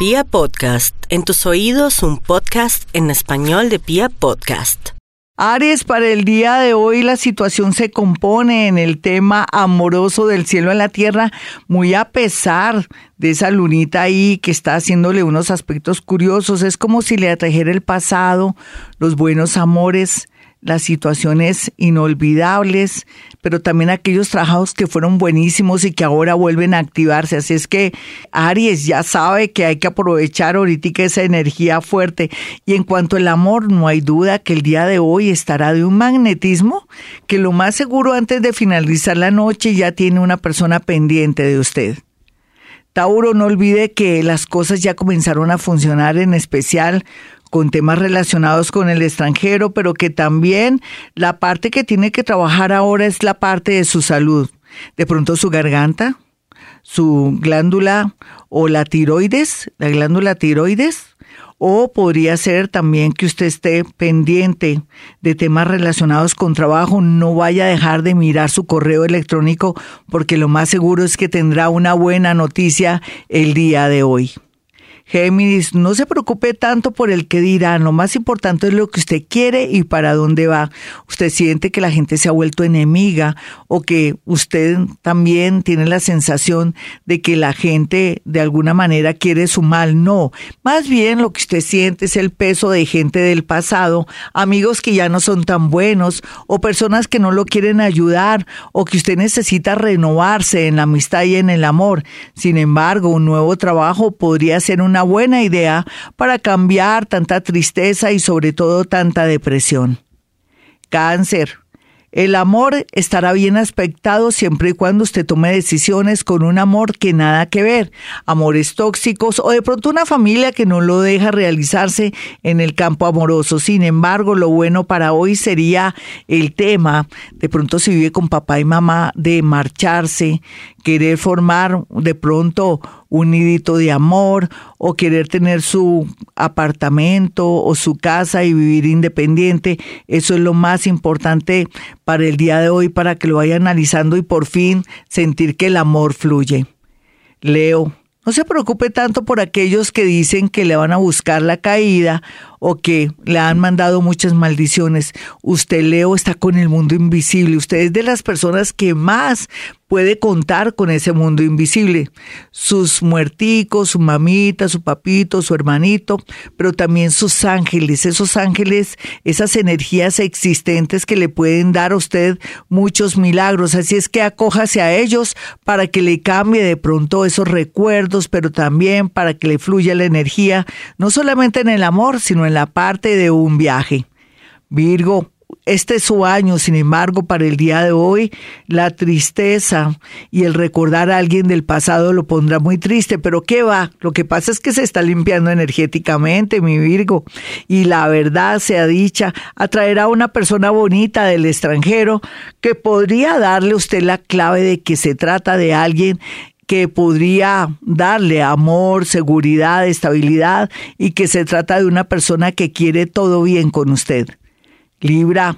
Pia Podcast, en tus oídos un podcast en español de Pia Podcast. Aries, para el día de hoy la situación se compone en el tema amoroso del cielo en la tierra, muy a pesar de esa lunita ahí que está haciéndole unos aspectos curiosos. Es como si le atrajera el pasado, los buenos amores, las situaciones inolvidables, pero también aquellos trabajos que fueron buenísimos y que ahora vuelven a activarse. Así es que Aries ya sabe que hay que aprovechar ahorita esa energía fuerte. Y en cuanto al amor, no hay duda que el día de hoy estará de un magnetismo que lo más seguro antes de finalizar la noche ya tiene una persona pendiente de usted. Tauro, no olvide que las cosas ya comenzaron a funcionar, en especial con temas relacionados con el extranjero, pero que también la parte que tiene que trabajar ahora es la parte de su salud. De pronto su garganta, su glándula o la tiroides, la glándula tiroides, o podría ser también que usted esté pendiente de temas relacionados con trabajo, no vaya a dejar de mirar su correo electrónico porque lo más seguro es que tendrá una buena noticia el día de hoy. Géminis, no se preocupe tanto por el que dirán, lo más importante es lo que usted quiere y para dónde va. Usted siente que la gente se ha vuelto enemiga o que usted también tiene la sensación de que la gente de alguna manera quiere su mal. No, más bien lo que usted siente es el peso de gente del pasado, amigos que ya no son tan buenos o personas que no lo quieren ayudar o que usted necesita renovarse en la amistad y en el amor. Sin embargo, un nuevo trabajo podría ser una buena idea para cambiar tanta tristeza y sobre todo tanta depresión. Cáncer. El amor estará bien aspectado siempre y cuando usted tome decisiones con un amor que nada que ver, amores tóxicos o de pronto una familia que no lo deja realizarse en el campo amoroso. Sin embargo, lo bueno para hoy sería el tema, de pronto si vive con papá y mamá, de marcharse, querer formar de pronto un nidito de amor o querer tener su apartamento o su casa y vivir independiente. Eso es lo más importante para el día de hoy, para que lo vaya analizando y por fin sentir que el amor fluye. Leo, no se preocupe tanto por aquellos que dicen que le van a buscar la caída o que le han mandado muchas maldiciones. Usted, Leo, está con el mundo invisible. Usted es de las personas que más puede contar con ese mundo invisible. Sus muerticos, su mamita, su papito, su hermanito, pero también sus ángeles, esos ángeles, esas energías existentes que le pueden dar a usted muchos milagros. Así es que acójase a ellos para que le cambie de pronto esos recuerdos, pero también para que le fluya la energía, no solamente en el amor, sino en la parte de un viaje. Virgo, este es su año, sin embargo, para el día de hoy, la tristeza y el recordar a alguien del pasado lo pondrá muy triste, pero ¿qué va? Lo que pasa es que se está limpiando energéticamente, mi Virgo, y la verdad sea dicha, atraerá a una persona bonita del extranjero que podría darle a usted la clave de que se trata de alguien que podría darle amor, seguridad, estabilidad y que se trata de una persona que quiere todo bien con usted. Libra.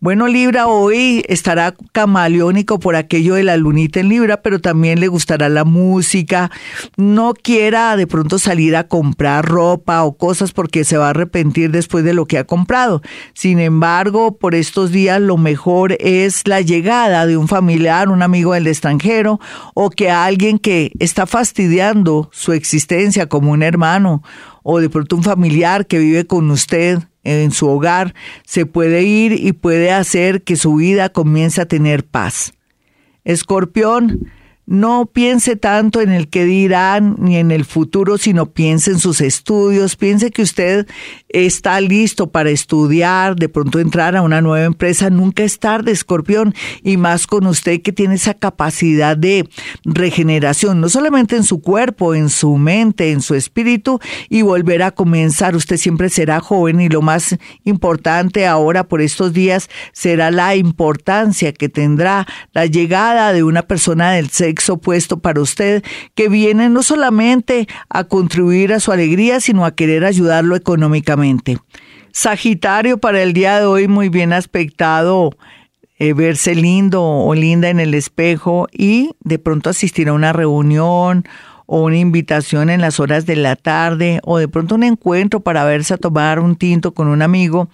Bueno, Libra hoy estará camaleónico por aquello de la lunita en Libra, pero también le gustará la música. No quiera de pronto salir a comprar ropa o cosas porque se va a arrepentir después de lo que ha comprado. Sin embargo, por estos días lo mejor es la llegada de un familiar, un amigo del extranjero o que alguien que está fastidiando su existencia como un hermano o de pronto un familiar que vive con usted en su hogar, se puede ir y puede hacer que su vida comience a tener paz. Escorpión, no piense tanto en el que dirán ni en el futuro, sino piense en sus estudios, piense que usted está listo para estudiar, de pronto entrar a una nueva empresa, nunca es tarde, escorpión, y más con usted que tiene esa capacidad de regeneración, no solamente en su cuerpo, en su mente, en su espíritu, y volver a comenzar. Usted siempre será joven y lo más importante ahora por estos días será la importancia que tendrá la llegada de una persona del sexo opuesto para usted, que viene no solamente a contribuir a su alegría, sino a querer ayudarlo económicamente. Sagitario para el día de hoy muy bien aspectado, eh, verse lindo o linda en el espejo y de pronto asistir a una reunión o una invitación en las horas de la tarde o de pronto un encuentro para verse a tomar un tinto con un amigo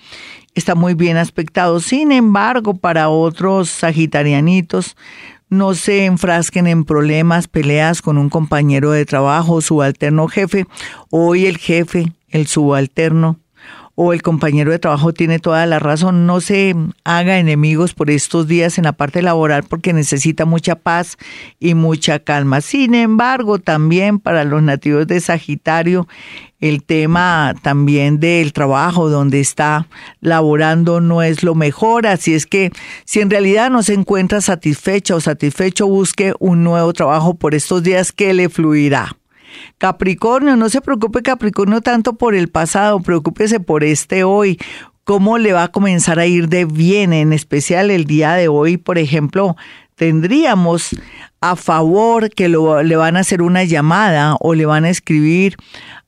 está muy bien aspectado. Sin embargo, para otros sagitarianitos, no se enfrasquen en problemas, peleas con un compañero de trabajo, subalterno jefe. Hoy el jefe, el subalterno o el compañero de trabajo tiene toda la razón. No se haga enemigos por estos días en la parte laboral porque necesita mucha paz y mucha calma. Sin embargo, también para los nativos de Sagitario, el tema también del trabajo donde está laborando no es lo mejor, así es que si en realidad no se encuentra satisfecha o satisfecho, busque un nuevo trabajo por estos días que le fluirá. Capricornio, no se preocupe Capricornio tanto por el pasado, preocúpese por este hoy. ¿Cómo le va a comenzar a ir de bien? En especial el día de hoy, por ejemplo, tendríamos a favor que le van a hacer una llamada o le van a escribir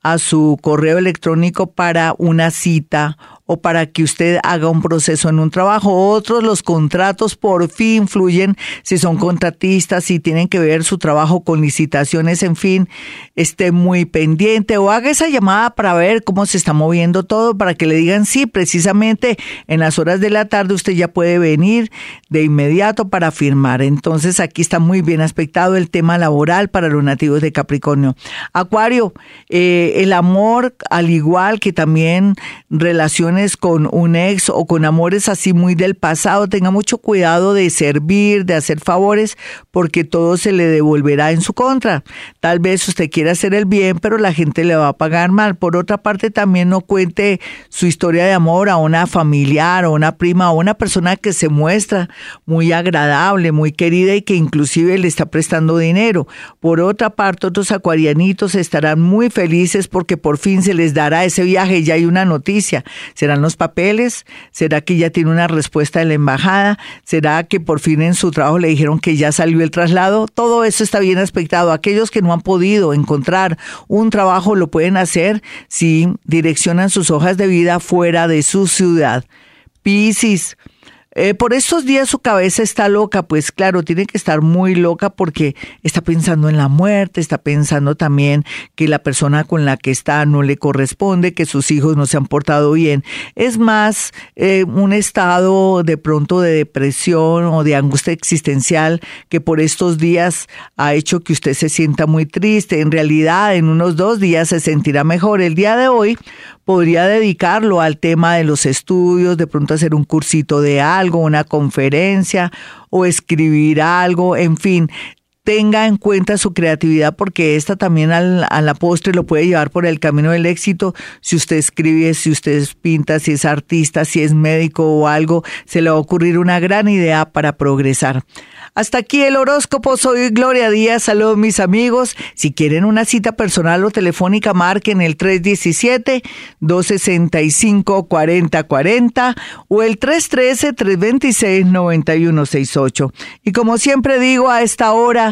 a su correo electrónico para una cita o para que usted haga un proceso en un trabajo. Otros, los contratos por fin fluyen si son contratistas, si tienen que ver su trabajo con licitaciones, en fin, esté muy pendiente o haga esa llamada para ver cómo se está moviendo todo, para que le digan sí, precisamente en las horas de la tarde usted ya puede venir de inmediato para firmar. Entonces aquí está muy bien aspectado el tema laboral para los nativos de Capricornio. Acuario, eh, el amor, al igual que también relaciones con un ex o con amores así muy del pasado, tenga mucho cuidado de servir, de hacer favores, porque todo se le devolverá en su contra. Tal vez usted quiera hacer el bien, pero la gente le va a pagar mal. Por otra parte, también no cuente su historia de amor a una familiar o una prima o una persona que se muestra muy agradable, muy querida y que inclusive le está prestando dinero. Por otra parte, otros acuarianitos estarán muy felices porque por fin se les dará ese viaje. Ya hay una noticia. ¿Serán los papeles? ¿Será que ya tiene una respuesta de la embajada? ¿Será que por fin en su trabajo le dijeron que ya salió el traslado? Todo eso está bien aspectado. Aquellos que no han podido encontrar un trabajo lo pueden hacer si direccionan sus hojas de vida fuera de su ciudad. Piscis, eh, por estos días su cabeza está loca, pues claro, tiene que estar muy loca porque está pensando en la muerte, está pensando también que la persona con la que está no le corresponde, que sus hijos no se han portado bien. Es más eh, un estado de pronto de depresión o de angustia existencial que por estos días ha hecho que usted se sienta muy triste. En realidad, en unos dos días se sentirá mejor. El día de hoy podría dedicarlo al tema de los estudios, de pronto hacer un cursito de algo, una conferencia o escribir algo, en fin, tenga en cuenta su creatividad porque esta también al, a la postre lo puede llevar por el camino del éxito. Si usted escribe, si usted pinta, si es artista, si es médico o algo, se le va a ocurrir una gran idea para progresar. Hasta aquí el horóscopo. Soy Gloria Díaz. Saludos mis amigos. Si quieren una cita personal o telefónica, marquen el 317-265-4040 o el 313-326-9168. Y como siempre digo, a esta hora